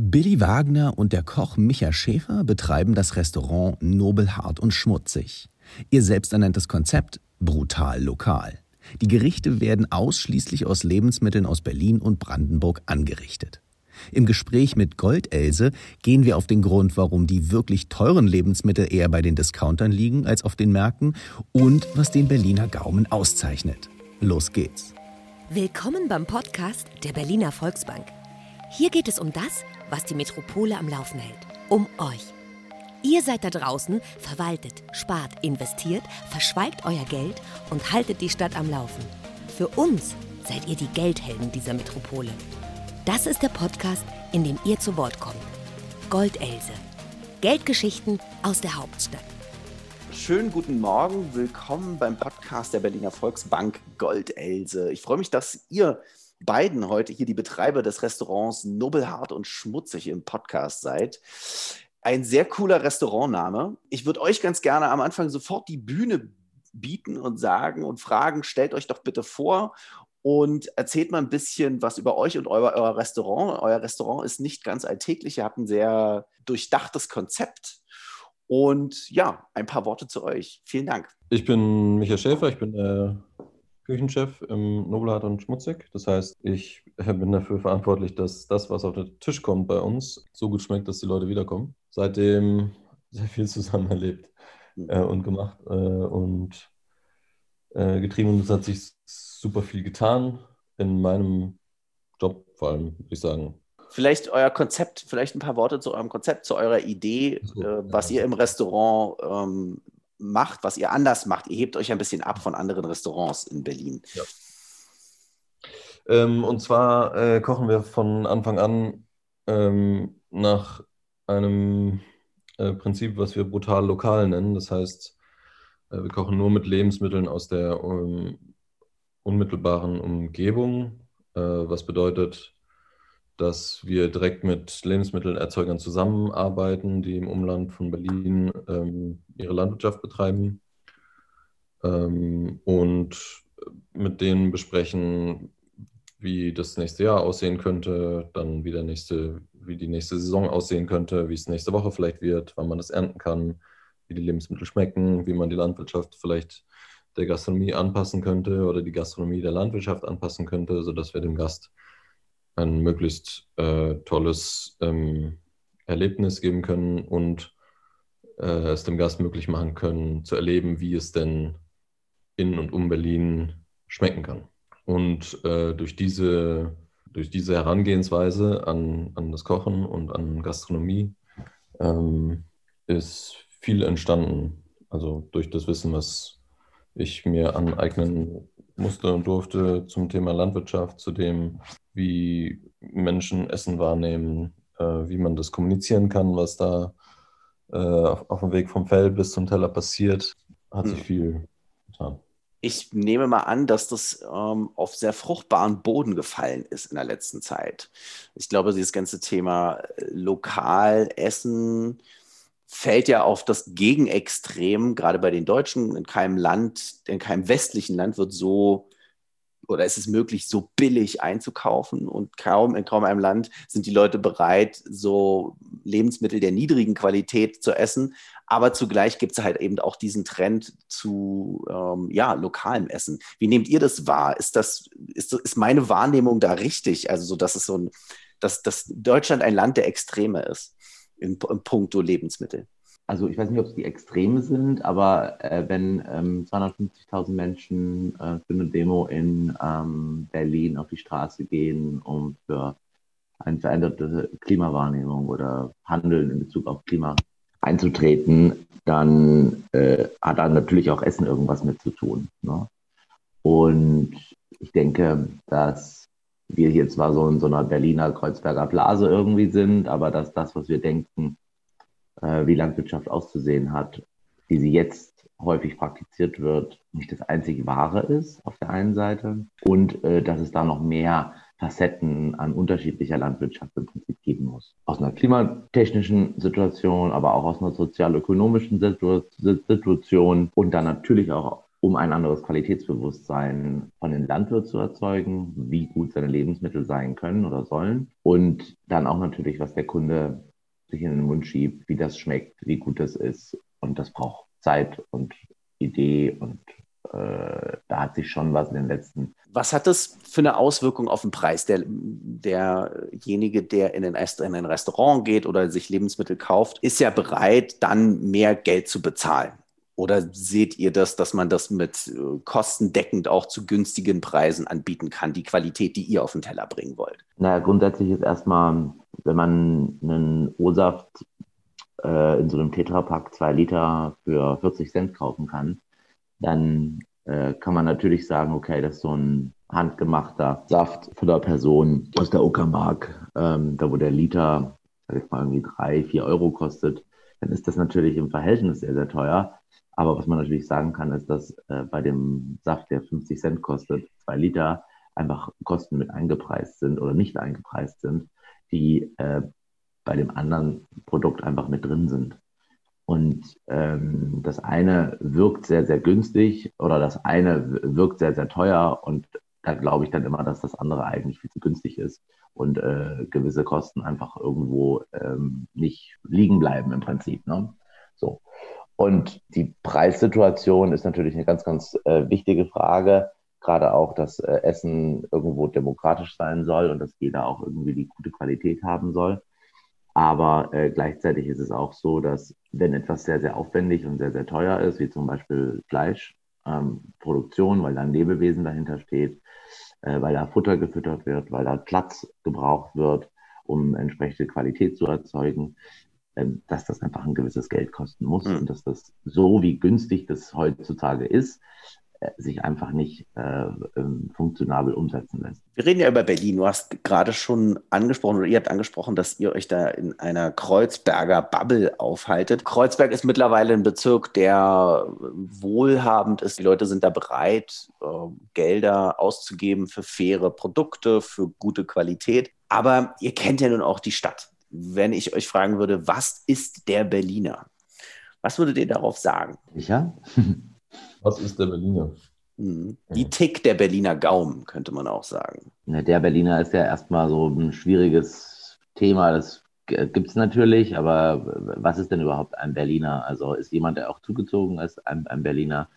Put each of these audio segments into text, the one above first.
Billy Wagner und der Koch Micha Schäfer betreiben das Restaurant Nobelhart und Schmutzig. Ihr selbsternanntes Konzept brutal lokal. Die Gerichte werden ausschließlich aus Lebensmitteln aus Berlin und Brandenburg angerichtet. Im Gespräch mit Goldelse gehen wir auf den Grund, warum die wirklich teuren Lebensmittel eher bei den Discountern liegen als auf den Märkten und was den Berliner Gaumen auszeichnet. Los geht's. Willkommen beim Podcast der Berliner Volksbank. Hier geht es um das, was die Metropole am Laufen hält. Um euch. Ihr seid da draußen, verwaltet, spart, investiert, verschweigt euer Geld und haltet die Stadt am Laufen. Für uns seid ihr die Geldhelden dieser Metropole. Das ist der Podcast, in dem ihr zu Wort kommt. Goldelse. Geldgeschichten aus der Hauptstadt. Schönen guten Morgen, willkommen beim Podcast der Berliner Volksbank Goldelse. Ich freue mich, dass ihr beiden heute hier die Betreiber des Restaurants Nobelhart und Schmutzig im Podcast seid. Ein sehr cooler Restaurantname. Ich würde euch ganz gerne am Anfang sofort die Bühne bieten und sagen und fragen, stellt euch doch bitte vor und erzählt mal ein bisschen was über euch und euer, euer Restaurant. Euer Restaurant ist nicht ganz alltäglich. Ihr habt ein sehr durchdachtes Konzept. Und ja, ein paar Worte zu euch. Vielen Dank. Ich bin Michael Schäfer, ich bin der Küchenchef im Nobelhart und Schmutzig. Das heißt, ich bin dafür verantwortlich, dass das, was auf den Tisch kommt bei uns, so gut schmeckt, dass die Leute wiederkommen. Seitdem sehr viel zusammen erlebt mhm. äh, und gemacht äh, und äh, getrieben. Und es hat sich super viel getan in meinem Job, vor allem, würde ich sagen. Vielleicht euer Konzept, vielleicht ein paar Worte zu eurem Konzept, zu eurer Idee, so, äh, was ja. ihr im Restaurant ähm, macht, was ihr anders macht. Ihr hebt euch ein bisschen ab von anderen Restaurants in Berlin. Ja. Ähm, und zwar äh, kochen wir von Anfang an ähm, nach einem äh, Prinzip, was wir brutal lokal nennen. Das heißt, äh, wir kochen nur mit Lebensmitteln aus der um, unmittelbaren Umgebung, äh, was bedeutet, dass wir direkt mit Lebensmittelerzeugern zusammenarbeiten, die im Umland von Berlin ähm, ihre Landwirtschaft betreiben ähm, und mit denen besprechen, wie das nächste Jahr aussehen könnte, dann wie, der nächste, wie die nächste Saison aussehen könnte, wie es nächste Woche vielleicht wird, wann man das ernten kann, wie die Lebensmittel schmecken, wie man die Landwirtschaft vielleicht der Gastronomie anpassen könnte oder die Gastronomie der Landwirtschaft anpassen könnte, sodass wir dem Gast ein möglichst äh, tolles ähm, Erlebnis geben können und äh, es dem Gast möglich machen können, zu erleben, wie es denn in und um Berlin schmecken kann. Und äh, durch, diese, durch diese Herangehensweise an, an das Kochen und an Gastronomie ähm, ist viel entstanden. Also durch das Wissen, was ich mir aneignen musste und durfte zum Thema Landwirtschaft, zu dem, wie Menschen Essen wahrnehmen, äh, wie man das kommunizieren kann, was da äh, auf, auf, dem Weg vom Feld bis zum Teller passiert, hat hm. sich viel getan. Ich nehme mal an, dass das ähm, auf sehr fruchtbaren Boden gefallen ist in der letzten Zeit. Ich glaube, dieses ganze Thema äh, lokal Essen fällt ja auf das Gegenextrem, gerade bei den Deutschen. In keinem Land, in keinem westlichen Land wird so oder ist es möglich, so billig einzukaufen und kaum in kaum einem Land sind die Leute bereit, so Lebensmittel der niedrigen Qualität zu essen. Aber zugleich gibt es halt eben auch diesen Trend zu ähm, ja, lokalem Essen. Wie nehmt ihr das wahr? Ist das, ist, ist meine Wahrnehmung da richtig? Also so, dass es so ein, dass, dass Deutschland ein Land der Extreme ist in, in puncto Lebensmittel also ich weiß nicht, ob es die Extreme sind, aber äh, wenn ähm, 250.000 Menschen äh, für eine Demo in ähm, Berlin auf die Straße gehen, um für eine veränderte Klimawahrnehmung oder Handeln in Bezug auf Klima einzutreten, dann äh, hat da natürlich auch Essen irgendwas mit zu tun. Ne? Und ich denke, dass wir hier zwar so in so einer Berliner Kreuzberger Blase irgendwie sind, aber dass das, was wir denken, äh, wie Landwirtschaft auszusehen hat, wie sie jetzt häufig praktiziert wird, nicht das einzig Wahre ist auf der einen Seite und äh, dass es da noch mehr Facetten an unterschiedlicher Landwirtschaft im Prinzip geben muss. Aus einer klimatechnischen Situation, aber auch aus einer sozial-ökonomischen Situation und dann natürlich auch um ein anderes Qualitätsbewusstsein von den Landwirt zu erzeugen, wie gut seine Lebensmittel sein können oder sollen. Und dann auch natürlich, was der Kunde sich in den Mund schiebt, wie das schmeckt, wie gut das ist. Und das braucht Zeit und Idee und äh, da hat sich schon was in den letzten. Was hat das für eine Auswirkung auf den Preis? Der, derjenige, der in, den, in ein Restaurant geht oder sich Lebensmittel kauft, ist ja bereit, dann mehr Geld zu bezahlen. Oder seht ihr das, dass man das mit äh, kostendeckend auch zu günstigen Preisen anbieten kann, die Qualität, die ihr auf den Teller bringen wollt? Naja, grundsätzlich ist erstmal, wenn man einen O-Saft äh, in so einem Tetrapack zwei Liter für 40 Cent kaufen kann, dann äh, kann man natürlich sagen, okay, das ist so ein handgemachter Saft von der Person aus der Uckermark, ähm, da wo der Liter, sag ich mal, irgendwie drei, vier Euro kostet, dann ist das natürlich im Verhältnis sehr, sehr teuer. Aber was man natürlich sagen kann, ist, dass äh, bei dem Saft, der 50 Cent kostet, zwei Liter, einfach Kosten mit eingepreist sind oder nicht eingepreist sind, die äh, bei dem anderen Produkt einfach mit drin sind. Und ähm, das eine wirkt sehr, sehr günstig oder das eine wirkt sehr, sehr teuer. Und da glaube ich dann immer, dass das andere eigentlich viel zu günstig ist und äh, gewisse Kosten einfach irgendwo ähm, nicht liegen bleiben im Prinzip. Ne? So. Und die Preissituation ist natürlich eine ganz, ganz äh, wichtige Frage. Gerade auch, dass äh, Essen irgendwo demokratisch sein soll und dass jeder auch irgendwie die gute Qualität haben soll. Aber äh, gleichzeitig ist es auch so, dass wenn etwas sehr, sehr aufwendig und sehr, sehr teuer ist, wie zum Beispiel Fleischproduktion, ähm, weil da ein Lebewesen dahinter steht, äh, weil da Futter gefüttert wird, weil da Platz gebraucht wird, um entsprechende Qualität zu erzeugen, dass das einfach ein gewisses Geld kosten muss mhm. und dass das so wie günstig das heutzutage ist, äh, sich einfach nicht äh, ähm, funktionabel umsetzen lässt. Wir reden ja über Berlin. Du hast gerade schon angesprochen oder ihr habt angesprochen, dass ihr euch da in einer Kreuzberger Bubble aufhaltet. Kreuzberg ist mittlerweile ein Bezirk, der wohlhabend ist. Die Leute sind da bereit, äh, Gelder auszugeben für faire Produkte, für gute Qualität. Aber ihr kennt ja nun auch die Stadt wenn ich euch fragen würde, was ist der Berliner? Was würdet ihr darauf sagen? Ja. was ist der Berliner? Mhm. Die Tick der Berliner Gaumen, könnte man auch sagen. Der Berliner ist ja erstmal so ein schwieriges Thema. Das gibt es natürlich, aber was ist denn überhaupt ein Berliner? Also ist jemand, der auch zugezogen ist, ein, ein Berliner?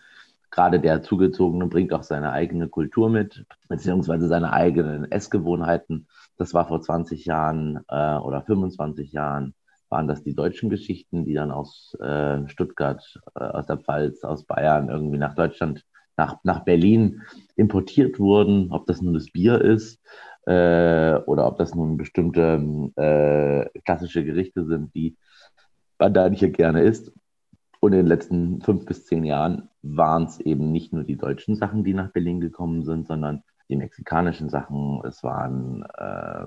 Gerade der Zugezogene bringt auch seine eigene Kultur mit, beziehungsweise seine eigenen Essgewohnheiten. Das war vor 20 Jahren äh, oder 25 Jahren, waren das die deutschen Geschichten, die dann aus äh, Stuttgart, äh, aus der Pfalz, aus Bayern irgendwie nach Deutschland, nach, nach Berlin importiert wurden. Ob das nun das Bier ist äh, oder ob das nun bestimmte äh, klassische Gerichte sind, die man da nicht gerne isst. Und in den letzten fünf bis zehn Jahren waren es eben nicht nur die deutschen Sachen, die nach Berlin gekommen sind, sondern die mexikanischen Sachen. Es waren äh,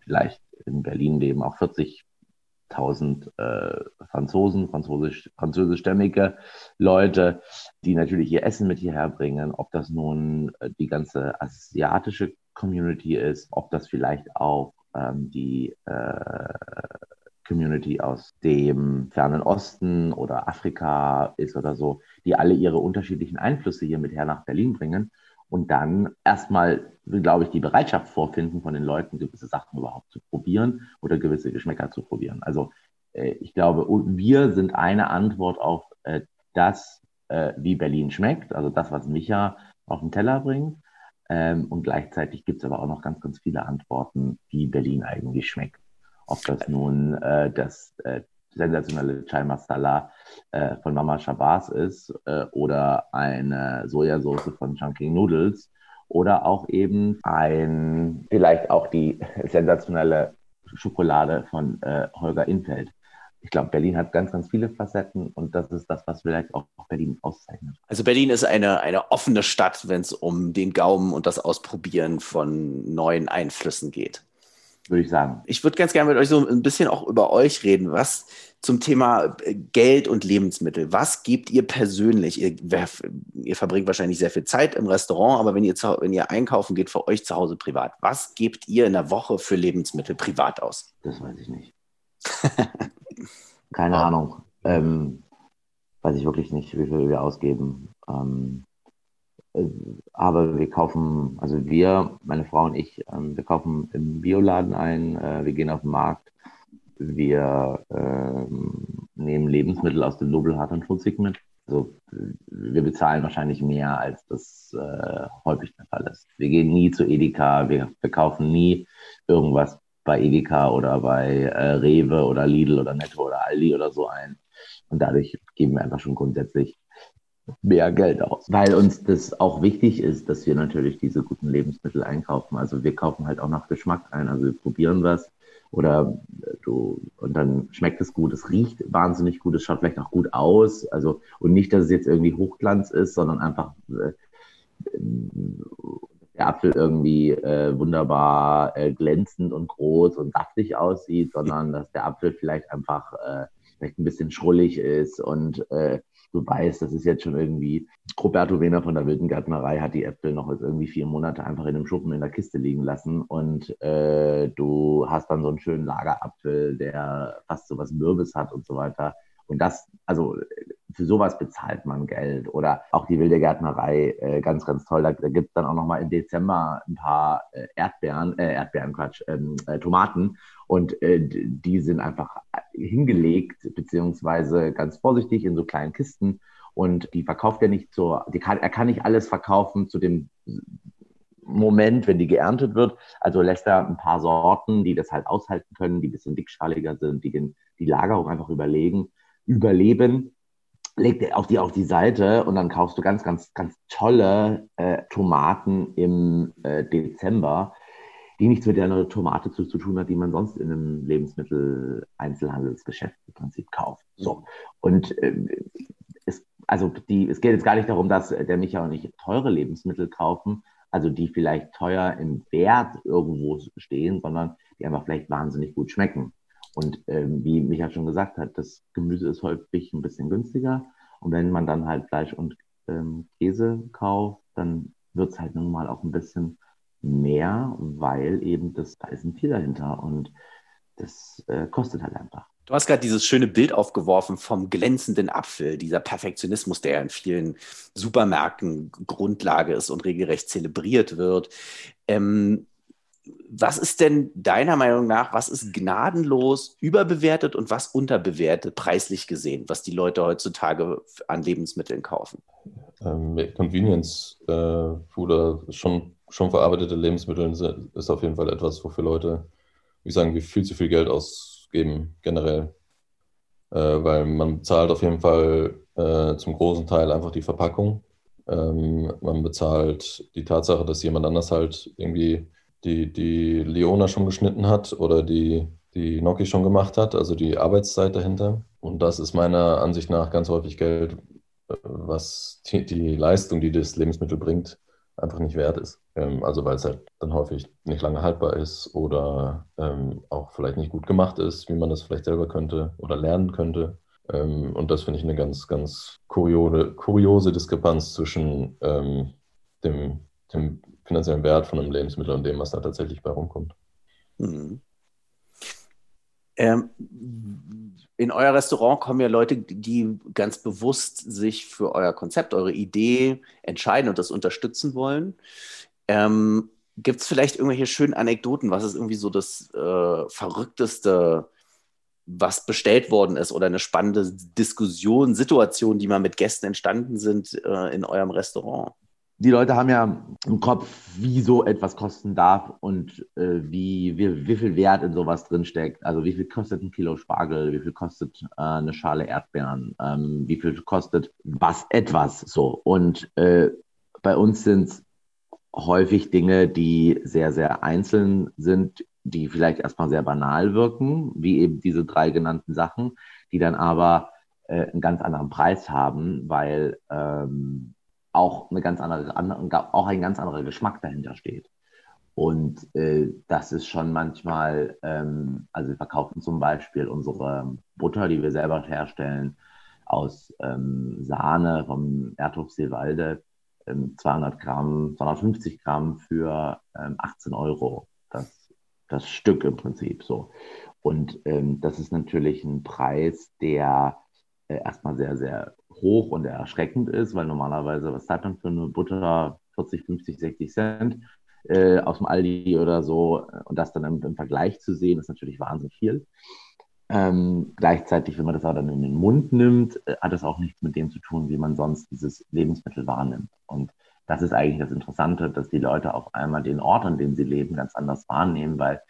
vielleicht in Berlin leben auch 40.000 äh, Franzosen, französisch, französischstämmige Leute, die natürlich ihr Essen mit hierher bringen. Ob das nun äh, die ganze asiatische Community ist, ob das vielleicht auch ähm, die äh, Community aus dem fernen Osten oder Afrika ist oder so, die alle ihre unterschiedlichen Einflüsse hier mit her nach Berlin bringen und dann erstmal, glaube ich, die Bereitschaft vorfinden von den Leuten, gewisse Sachen überhaupt zu probieren oder gewisse Geschmäcker zu probieren. Also äh, ich glaube, wir sind eine Antwort auf äh, das, äh, wie Berlin schmeckt, also das, was Micha auf den Teller bringt. Ähm, und gleichzeitig gibt es aber auch noch ganz, ganz viele Antworten, wie Berlin eigentlich schmeckt. Ob das nun äh, das äh, sensationelle Chai Masala äh, von Mama Shabazz ist äh, oder eine Sojasauce von Chunking Noodles oder auch eben ein, vielleicht auch die sensationelle Schokolade von äh, Holger Infeld. Ich glaube, Berlin hat ganz, ganz viele Facetten und das ist das, was vielleicht auch Berlin auszeichnet. Also Berlin ist eine, eine offene Stadt, wenn es um den Gaumen und das Ausprobieren von neuen Einflüssen geht würde ich sagen. Ich würde ganz gerne mit euch so ein bisschen auch über euch reden. Was zum Thema äh, Geld und Lebensmittel. Was gebt ihr persönlich? Ihr, ihr, verbringt wahrscheinlich sehr viel Zeit im Restaurant, aber wenn ihr, zu, wenn ihr einkaufen geht für euch zu Hause privat, was gebt ihr in der Woche für Lebensmittel privat aus? Das weiß ich nicht. Keine. Ahnung. Ähm, weiß ich wirklich nicht, wie viel wir ausgeben. Ähm, äh, aber wir kaufen, also wir, meine Frau und ich, ähm, wir kaufen im Bioladen ein, äh, wir gehen auf den Markt, wir ähm, nehmen Lebensmittel aus dem Nobelhart und Schmutzig mit. Also wir bezahlen wahrscheinlich mehr, als das äh, häufig der Fall ist. Wir gehen nie zu Edeka, wir, wir kaufen nie irgendwas bei Edeka oder bei äh, Rewe oder Lidl oder Netto oder Aldi oder so ein. Und dadurch geben wir einfach schon grundsätzlich mehr Geld aus. Weil uns das auch wichtig ist, dass wir natürlich diese guten Lebensmittel einkaufen. Also wir kaufen halt auch nach Geschmack ein. Also wir probieren was oder du und dann schmeckt es gut, es riecht wahnsinnig gut, es schaut vielleicht auch gut aus. Also und nicht, dass es jetzt irgendwie Hochglanz ist, sondern einfach äh, der Apfel irgendwie äh, wunderbar äh, glänzend und groß und saftig aussieht, sondern dass der Apfel vielleicht einfach äh, vielleicht ein bisschen schrullig ist und äh, du weißt, das ist jetzt schon irgendwie, Roberto Wehner von der Wilden Gärtnerei hat die Äpfel noch jetzt irgendwie vier Monate einfach in einem Schuppen in der Kiste liegen lassen und äh, du hast dann so einen schönen Lagerapfel, der fast so was Mürbes hat und so weiter. Und das, also für sowas bezahlt man Geld. Oder auch die wilde Gärtnerei, äh, ganz, ganz toll. Da, da gibt es dann auch nochmal im Dezember ein paar äh, Erdbeeren, äh, Erdbeeren, Quatsch, ähm, äh, Tomaten. Und äh, die sind einfach hingelegt, beziehungsweise ganz vorsichtig in so kleinen Kisten. Und die verkauft er nicht zur, die kann, er kann nicht alles verkaufen zu dem Moment, wenn die geerntet wird. Also lässt er ein paar Sorten, die das halt aushalten können, die ein bisschen dickschaliger sind, die den, die Lagerung einfach überlegen, überleben legt er auf die auf die Seite und dann kaufst du ganz, ganz, ganz tolle äh, Tomaten im äh, Dezember, die nichts mit der Tomate zu, zu tun hat, die man sonst in einem Lebensmittel-Einzelhandelsgeschäft im Prinzip kauft. So. Und äh, es, also die, es geht jetzt gar nicht darum, dass der Micha und ich teure Lebensmittel kaufen, also die vielleicht teuer im Wert irgendwo stehen, sondern die einfach vielleicht wahnsinnig gut schmecken. Und ähm, wie Micha schon gesagt hat, das Gemüse ist häufig ein bisschen günstiger. Und wenn man dann halt Fleisch und ähm, Käse kauft, dann wird es halt nun mal auch ein bisschen mehr, weil eben das, da ist ein Tier dahinter und das äh, kostet halt einfach. Du hast gerade dieses schöne Bild aufgeworfen vom glänzenden Apfel, dieser Perfektionismus, der in vielen Supermärkten Grundlage ist und regelrecht zelebriert wird. Ähm, was ist denn deiner Meinung nach, was ist gnadenlos überbewertet und was unterbewertet, preislich gesehen, was die Leute heutzutage an Lebensmitteln kaufen? Ähm, Convenience äh, Food schon, schon verarbeitete Lebensmittel ist auf jeden Fall etwas, wofür Leute, wie sagen, viel zu viel Geld ausgeben, generell. Äh, weil man zahlt auf jeden Fall äh, zum großen Teil einfach die Verpackung. Ähm, man bezahlt die Tatsache, dass jemand anders halt irgendwie die, die Leona schon geschnitten hat oder die, die Noki schon gemacht hat, also die Arbeitszeit dahinter. Und das ist meiner Ansicht nach ganz häufig Geld, was die, die Leistung, die das Lebensmittel bringt, einfach nicht wert ist. Ähm, also weil es halt dann häufig nicht lange haltbar ist oder ähm, auch vielleicht nicht gut gemacht ist, wie man das vielleicht selber könnte oder lernen könnte. Ähm, und das finde ich eine ganz, ganz kuriose, kuriose Diskrepanz zwischen dem, dem finanziellen Wert von einem Lebensmittel und dem, was da tatsächlich bei rumkommt. Mhm. Ähm, in euer Restaurant kommen ja Leute, die ganz bewusst sich für euer Konzept, eure Idee entscheiden und das unterstützen wollen. Ähm, Gibt es vielleicht irgendwelche schönen Anekdoten? Was ist irgendwie so das äh, Verrückteste, was bestellt worden ist oder eine spannende Diskussion, Situation, die mal mit Gästen entstanden sind äh, in eurem Restaurant? Die Leute haben ja im Kopf, wie so etwas kosten darf und äh, wie, wie, wie viel Wert in sowas drinsteckt. Also wie viel kostet ein Kilo Spargel, wie viel kostet äh, eine Schale Erdbeeren, ähm, wie viel kostet was etwas so. Und äh, bei uns sind es häufig Dinge, die sehr, sehr einzeln sind, die vielleicht erstmal sehr banal wirken, wie eben diese drei genannten Sachen, die dann aber äh, einen ganz anderen Preis haben, weil ähm, auch eine ganz andere, auch ein ganz anderer Geschmack dahinter steht. Und äh, das ist schon manchmal, ähm, also wir verkaufen zum Beispiel unsere Butter, die wir selber herstellen, aus ähm, Sahne vom Erdhof Seewalde, ähm, 200 Gramm, 250 Gramm für 18 ähm, Euro. Das, das Stück im Prinzip so. Und ähm, das ist natürlich ein Preis, der äh, erstmal sehr, sehr hoch und erschreckend ist, weil normalerweise, was zahlt man für eine Butter? 40, 50, 60 Cent äh, aus dem Aldi oder so. Und das dann im, im Vergleich zu sehen, ist natürlich wahnsinnig viel. Ähm, gleichzeitig, wenn man das aber dann in den Mund nimmt, äh, hat es auch nichts mit dem zu tun, wie man sonst dieses Lebensmittel wahrnimmt. Und das ist eigentlich das Interessante, dass die Leute auf einmal den Ort, an dem sie leben, ganz anders wahrnehmen, weil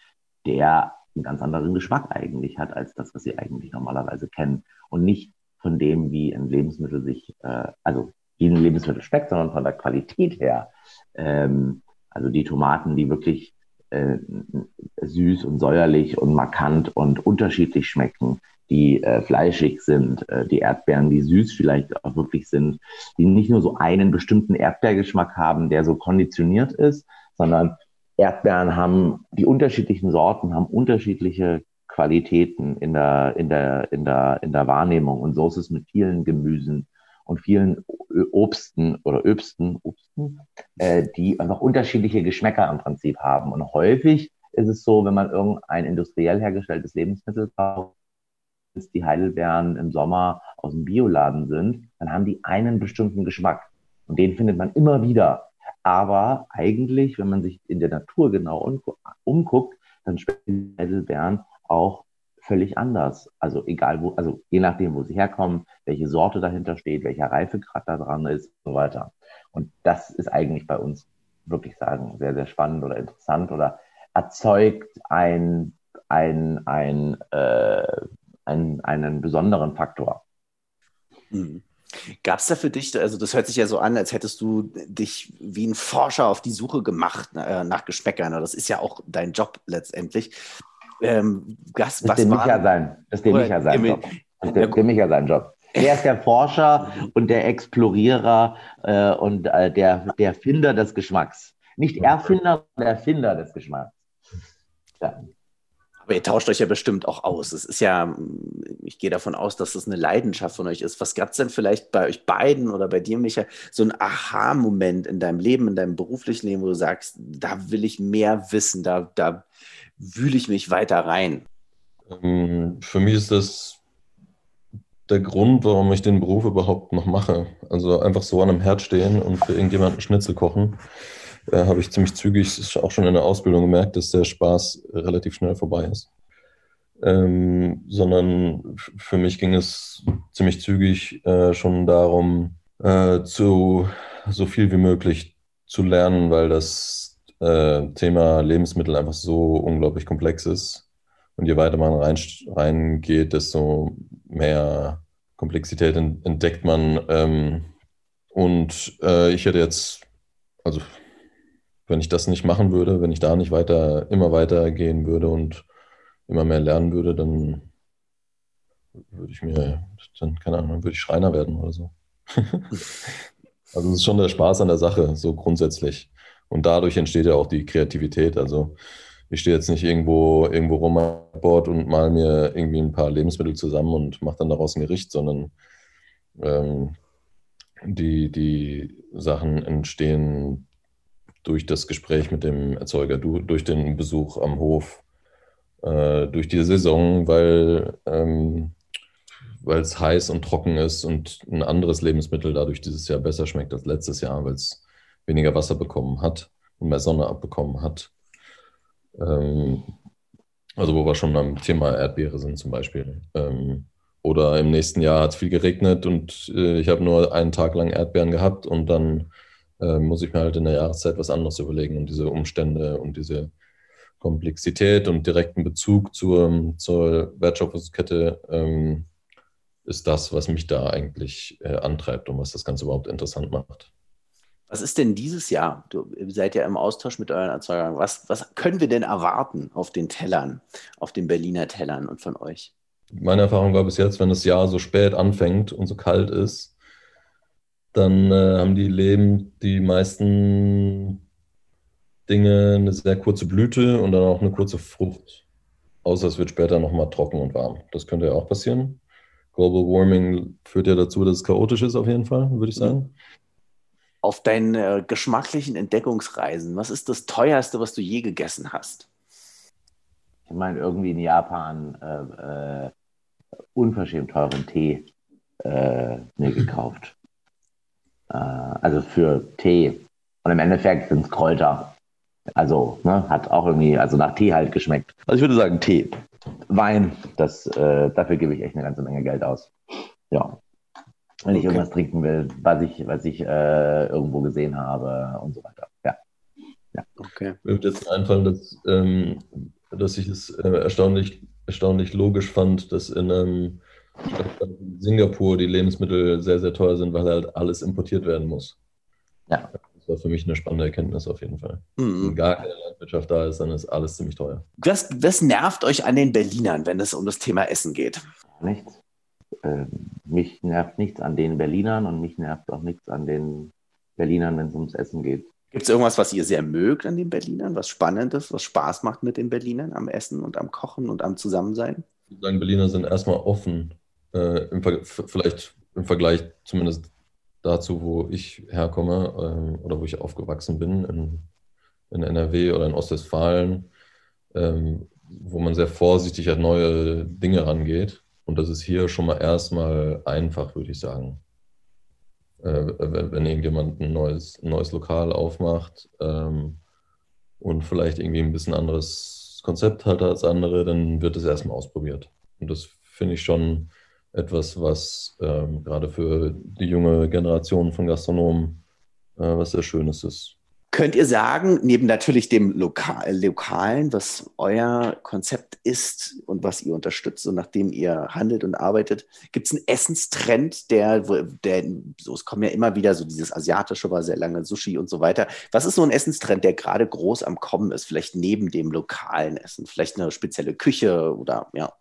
der einen ganz anderen Geschmack eigentlich hat, als das, was sie eigentlich normalerweise kennen. Und nicht von dem, wie ein Lebensmittel sich, äh, also wie ein Lebensmittel schmeckt, sondern von der Qualität her. Ähm, also die Tomaten, die wirklich äh, süß und säuerlich und markant und unterschiedlich schmecken, die äh, fleischig sind, äh, die Erdbeeren, die süß vielleicht auch wirklich sind, die nicht nur so einen bestimmten Erdbeergeschmack haben, der so konditioniert ist, sondern Erdbeeren haben, die unterschiedlichen Sorten haben unterschiedliche Qualitäten in der, in der, in der, in der Wahrnehmung. Und so ist es mit vielen Gemüsen und vielen Obsten oder Öbsten, Obsten, äh, die einfach unterschiedliche Geschmäcker im Prinzip haben. Und häufig ist es so, wenn man irgendein industriell hergestelltes Lebensmittel kauft, die Heidelbeeren im Sommer aus dem Bioladen sind, dann haben die einen bestimmten Geschmack. Und den findet man immer wieder. Aber eigentlich, wenn man sich in der Natur genau umguckt, dann schmecken Heidelbeeren auch völlig anders. Also egal wo, also je nachdem, wo sie herkommen, welche Sorte dahinter steht, welcher Reifegrad da dran ist und so weiter. Und das ist eigentlich bei uns, wirklich sagen, sehr, sehr spannend oder interessant oder erzeugt ein, ein, ein, äh, ein, einen besonderen Faktor. Mhm. Gab es da für dich, also das hört sich ja so an, als hättest du dich wie ein Forscher auf die Suche gemacht äh, nach Geschmäckern. Das ist ja auch dein Job letztendlich. Ähm, das, das dem Micha sein. Das ist dem Micha sein Job. Das ist dem, Micha sein Job. Er ist der Forscher und der Explorierer äh, und äh, der, der Finder des Geschmacks. Nicht Erfinder, der Erfinder des Geschmacks. Ja. Aber ihr tauscht euch ja bestimmt auch aus. Es ist ja, ich gehe davon aus, dass das eine Leidenschaft von euch ist. Was gab es denn vielleicht bei euch beiden oder bei dir, Micha, so ein Aha-Moment in deinem Leben, in deinem beruflichen Leben, wo du sagst, da will ich mehr wissen, da, da wühle ich mich weiter rein? Ähm, für mich ist das der Grund, warum ich den Beruf überhaupt noch mache. Also einfach so an einem Herd stehen und für irgendjemanden Schnitzel kochen, äh, habe ich ziemlich zügig auch schon in der Ausbildung gemerkt, dass der Spaß relativ schnell vorbei ist. Ähm, sondern für mich ging es ziemlich zügig äh, schon darum, äh, zu so viel wie möglich zu lernen, weil das äh, Thema Lebensmittel einfach so unglaublich komplex ist. Und je weiter man rein, reingeht, desto mehr Komplexität entdeckt man. Ähm, und äh, ich hätte jetzt, also wenn ich das nicht machen würde, wenn ich da nicht weiter, immer weiter gehen würde und immer mehr lernen würde, dann würde ich mir, dann, keine Ahnung, würde ich Schreiner werden oder so. also es ist schon der Spaß an der Sache, so grundsätzlich. Und dadurch entsteht ja auch die Kreativität. Also ich stehe jetzt nicht irgendwo, irgendwo rum an Bord und mal mir irgendwie ein paar Lebensmittel zusammen und mache dann daraus ein Gericht, sondern ähm, die, die Sachen entstehen durch das Gespräch mit dem Erzeuger, du, durch den Besuch am Hof, äh, durch die Saison, weil ähm, weil es heiß und trocken ist und ein anderes Lebensmittel dadurch dieses Jahr besser schmeckt als letztes Jahr, weil es weniger Wasser bekommen hat und mehr Sonne abbekommen hat. Ähm, also wo wir schon beim Thema Erdbeere sind zum Beispiel. Ähm, oder im nächsten Jahr hat es viel geregnet und äh, ich habe nur einen Tag lang Erdbeeren gehabt und dann äh, muss ich mir halt in der Jahreszeit was anderes überlegen und diese Umstände und diese Komplexität und direkten Bezug zur, zur Wertschöpfungskette ähm, ist das, was mich da eigentlich äh, antreibt und was das Ganze überhaupt interessant macht. Was ist denn dieses Jahr? Du seid ja im Austausch mit euren Erzeugern. Was, was können wir denn erwarten auf den Tellern, auf den Berliner Tellern und von euch? Meine Erfahrung war bis jetzt, wenn das Jahr so spät anfängt und so kalt ist, dann äh, haben die Leben die meisten Dinge eine sehr kurze Blüte und dann auch eine kurze Frucht. Außer es wird später nochmal trocken und warm. Das könnte ja auch passieren. Global Warming führt ja dazu, dass es chaotisch ist, auf jeden Fall, würde ich sagen. Mhm auf deinen äh, geschmacklichen Entdeckungsreisen, was ist das teuerste, was du je gegessen hast? Ich meine, irgendwie in Japan äh, äh, unverschämt teuren Tee. äh, mir gekauft. Äh, also für Tee. Und im Endeffekt sind es Kräuter. Also ne, hat auch irgendwie, also nach Tee halt geschmeckt. Also ich würde sagen Tee. Wein, das, äh, dafür gebe ich echt eine ganze Menge Geld aus. Ja. Wenn ich okay. irgendwas trinken will, was ich, was ich äh, irgendwo gesehen habe und so weiter. Ja. ja. Okay. Mir wird jetzt einfallen, dass, ähm, dass ich es äh, erstaunlich, erstaunlich logisch fand, dass in einem Stadt Singapur die Lebensmittel sehr, sehr teuer sind, weil halt alles importiert werden muss. Ja. Das war für mich eine spannende Erkenntnis auf jeden Fall. Mhm. Wenn gar keine Landwirtschaft da ist, dann ist alles ziemlich teuer. Was, was nervt euch an den Berlinern, wenn es um das Thema Essen geht? Nichts. Äh, mich nervt nichts an den Berlinern und mich nervt auch nichts an den Berlinern, wenn es ums Essen geht. Gibt es irgendwas, was ihr sehr mögt an den Berlinern, was Spannendes, was Spaß macht mit den Berlinern am Essen und am Kochen und am Zusammensein? Ich würde sagen, Berliner sind erstmal offen, äh, im vielleicht im Vergleich zumindest dazu, wo ich herkomme äh, oder wo ich aufgewachsen bin, in, in NRW oder in Ostwestfalen, ähm, wo man sehr vorsichtig an neue Dinge rangeht. Und das ist hier schon mal erstmal einfach, würde ich sagen. Äh, wenn irgendjemand ein neues, neues Lokal aufmacht ähm, und vielleicht irgendwie ein bisschen anderes Konzept hat als andere, dann wird es erstmal ausprobiert. Und das finde ich schon etwas, was ähm, gerade für die junge Generation von Gastronomen äh, was sehr Schönes ist. Könnt ihr sagen, neben natürlich dem Lokal, Lokalen, was euer Konzept ist und was ihr unterstützt und nachdem ihr handelt und arbeitet, gibt es einen Essenstrend, der, der, so, es kommen ja immer wieder so dieses Asiatische war sehr lange Sushi und so weiter. Was ist so ein Essenstrend, der gerade groß am Kommen ist? Vielleicht neben dem lokalen Essen, vielleicht eine spezielle Küche oder ja.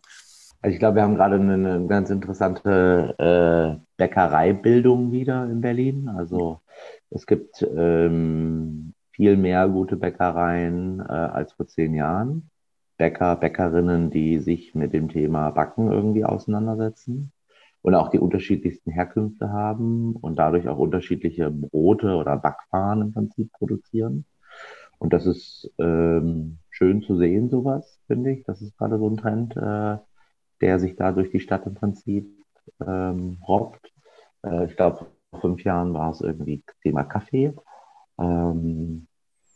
Also ich glaube, wir haben gerade eine, eine ganz interessante äh, Bäckereibildung wieder in Berlin. Also es gibt ähm, viel mehr gute Bäckereien äh, als vor zehn Jahren. Bäcker, Bäckerinnen, die sich mit dem Thema Backen irgendwie auseinandersetzen und auch die unterschiedlichsten Herkünfte haben und dadurch auch unterschiedliche Brote oder Backfahren im Prinzip produzieren. Und das ist ähm, schön zu sehen, sowas, finde ich. Das ist gerade so ein Trend, äh, der sich da durch die Stadt im Prinzip ähm, robbt. Äh, ich glaube, vor fünf Jahren war es irgendwie Thema Kaffee, ähm,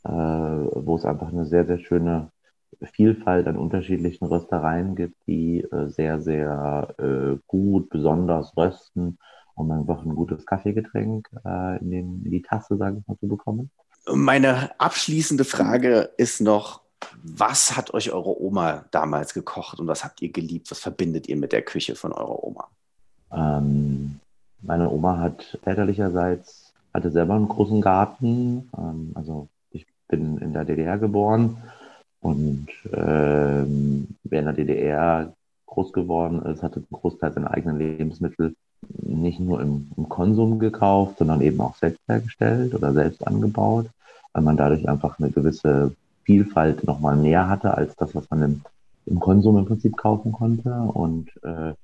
äh, wo es einfach eine sehr, sehr schöne Vielfalt an unterschiedlichen Röstereien gibt, die äh, sehr, sehr äh, gut, besonders rösten, um einfach ein gutes Kaffeegetränk äh, in, den, in die Tasse, sage ich mal, zu bekommen. Meine abschließende Frage ist noch, was hat euch eure Oma damals gekocht und was habt ihr geliebt? Was verbindet ihr mit der Küche von eurer Oma? Ähm, meine Oma hat väterlicherseits, hatte selber einen großen Garten. Ähm, also bin in der DDR geboren und ähm, wer in der DDR groß geworden ist, hatte einen Großteil seiner eigenen Lebensmittel nicht nur im, im, Konsum gekauft, sondern eben auch selbst hergestellt oder selbst angebaut, weil man dadurch einfach eine gewisse Vielfalt nochmal mehr hatte als das, was man im, im Konsum im Prinzip kaufen konnte. Und äh,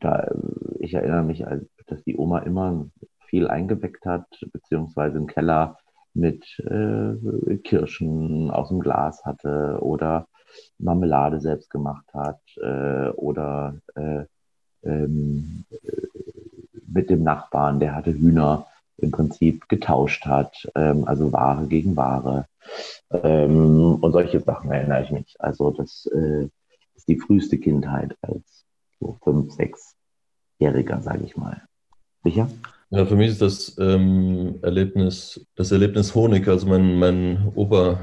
da, ich erinnere mich, dass die Oma immer viel eingeweckt hat, beziehungsweise im Keller mit äh, Kirschen aus dem Glas hatte oder Marmelade selbst gemacht hat äh, oder äh, ähm, mit dem Nachbarn, der hatte Hühner im Prinzip getauscht hat, ähm, also Ware gegen Ware. Ähm, und solche Sachen erinnere ich mich. Also das äh, ist die früheste Kindheit als so fünf, sechsjähriger, sage ich mal. Sicher? Ja, für mich ist das ähm, Erlebnis, das Erlebnis Honig. Also mein, mein Opa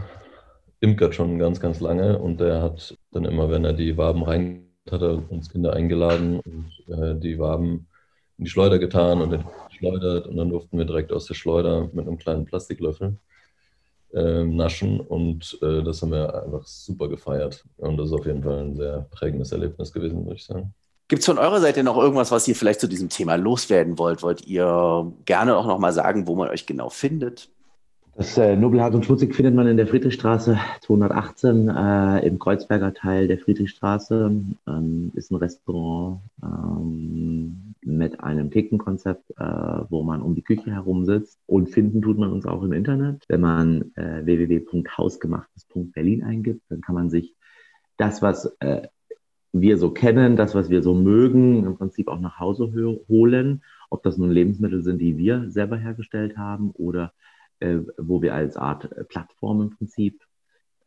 imkert schon ganz, ganz lange und der hat dann immer, wenn er die Waben rein hat, er uns Kinder eingeladen und äh, die Waben in die Schleuder getan und geschleudert und dann durften wir direkt aus der Schleuder mit einem kleinen Plastiklöffel äh, naschen und äh, das haben wir einfach super gefeiert. Und das ist auf jeden Fall ein sehr prägendes Erlebnis gewesen, würde ich sagen. Gibt es von eurer Seite noch irgendwas, was ihr vielleicht zu diesem Thema loswerden wollt? Wollt ihr gerne auch noch mal sagen, wo man euch genau findet? Das äh, Nobelhart und Schmutzig findet man in der Friedrichstraße 218 äh, im Kreuzberger Teil der Friedrichstraße. Ähm, ist ein Restaurant ähm, mit einem Theken-Konzept, äh, wo man um die Küche herum sitzt. Und finden tut man uns auch im Internet. Wenn man äh, www.hausgemachtes.berlin eingibt, dann kann man sich das, was äh, wir so kennen, das, was wir so mögen, im Prinzip auch nach Hause holen. Ob das nun Lebensmittel sind, die wir selber hergestellt haben oder äh, wo wir als Art äh, Plattform im Prinzip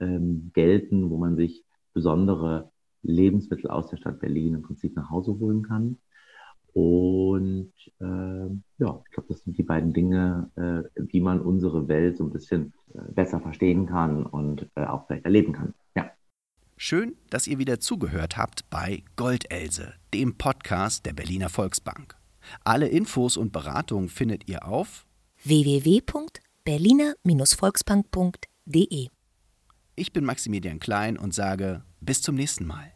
ähm, gelten, wo man sich besondere Lebensmittel aus der Stadt Berlin im Prinzip nach Hause holen kann. Und äh, ja, ich glaube, das sind die beiden Dinge, äh, wie man unsere Welt so ein bisschen äh, besser verstehen kann und äh, auch vielleicht erleben kann. Ja. Schön, dass ihr wieder zugehört habt bei Goldelse, dem Podcast der Berliner Volksbank. Alle Infos und Beratungen findet ihr auf www.berliner-volksbank.de. Ich bin Maximilian Klein und sage bis zum nächsten Mal.